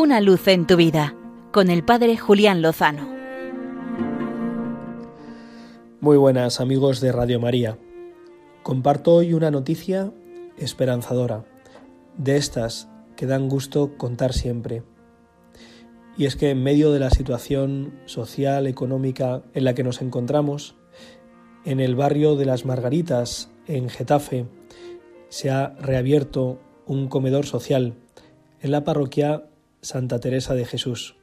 Una luz en tu vida con el Padre Julián Lozano. Muy buenas amigos de Radio María. Comparto hoy una noticia esperanzadora, de estas que dan gusto contar siempre. Y es que en medio de la situación social, económica en la que nos encontramos, en el barrio de las Margaritas, en Getafe, se ha reabierto un comedor social en la parroquia Santa Teresa de Jesús.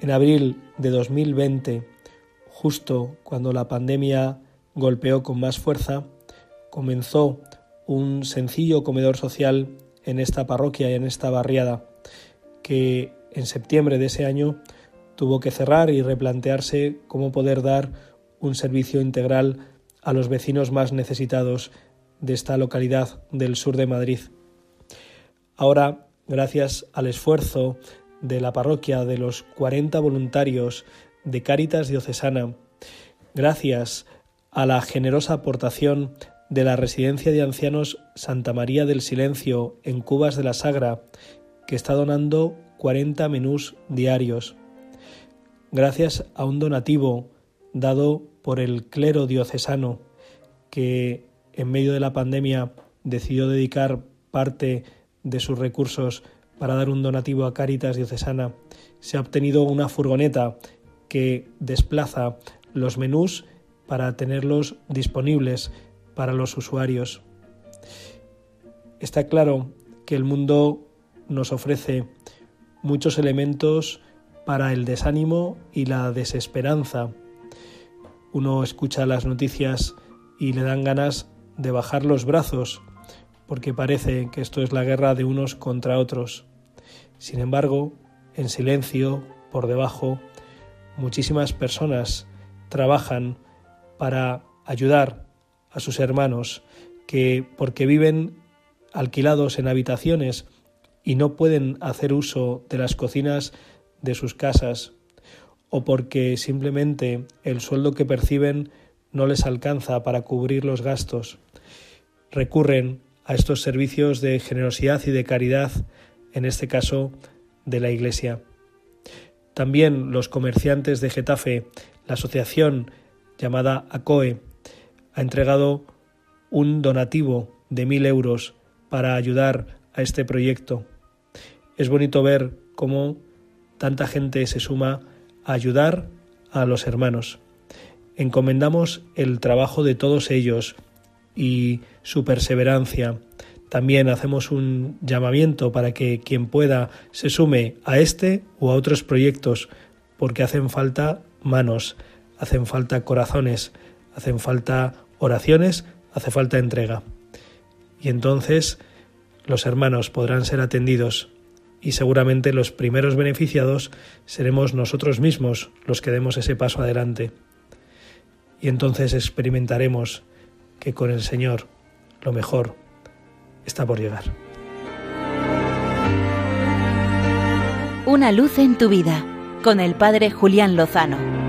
En abril de 2020, justo cuando la pandemia golpeó con más fuerza, comenzó un sencillo comedor social en esta parroquia y en esta barriada, que en septiembre de ese año tuvo que cerrar y replantearse cómo poder dar un servicio integral a los vecinos más necesitados de esta localidad del sur de Madrid. Ahora gracias al esfuerzo de la parroquia, de los 40 voluntarios de Cáritas Diocesana, gracias a la generosa aportación de la Residencia de Ancianos Santa María del Silencio en Cubas de la Sagra, que está donando 40 menús diarios. Gracias a un donativo dado por el clero diocesano, que en medio de la pandemia decidió dedicar parte de sus recursos para dar un donativo a Cáritas Diocesana, se ha obtenido una furgoneta que desplaza los menús para tenerlos disponibles para los usuarios. Está claro que el mundo nos ofrece muchos elementos para el desánimo y la desesperanza. Uno escucha las noticias y le dan ganas de bajar los brazos porque parece que esto es la guerra de unos contra otros. Sin embargo, en silencio, por debajo, muchísimas personas trabajan para ayudar a sus hermanos que, porque viven alquilados en habitaciones y no pueden hacer uso de las cocinas de sus casas, o porque simplemente el sueldo que perciben no les alcanza para cubrir los gastos, recurren a estos servicios de generosidad y de caridad, en este caso de la Iglesia. También los comerciantes de Getafe, la asociación llamada ACOE, ha entregado un donativo de mil euros para ayudar a este proyecto. Es bonito ver cómo tanta gente se suma a ayudar a los hermanos. Encomendamos el trabajo de todos ellos y su perseverancia. También hacemos un llamamiento para que quien pueda se sume a este o a otros proyectos, porque hacen falta manos, hacen falta corazones, hacen falta oraciones, hace falta entrega. Y entonces los hermanos podrán ser atendidos y seguramente los primeros beneficiados seremos nosotros mismos los que demos ese paso adelante. Y entonces experimentaremos que con el Señor lo mejor está por llegar. Una luz en tu vida con el Padre Julián Lozano.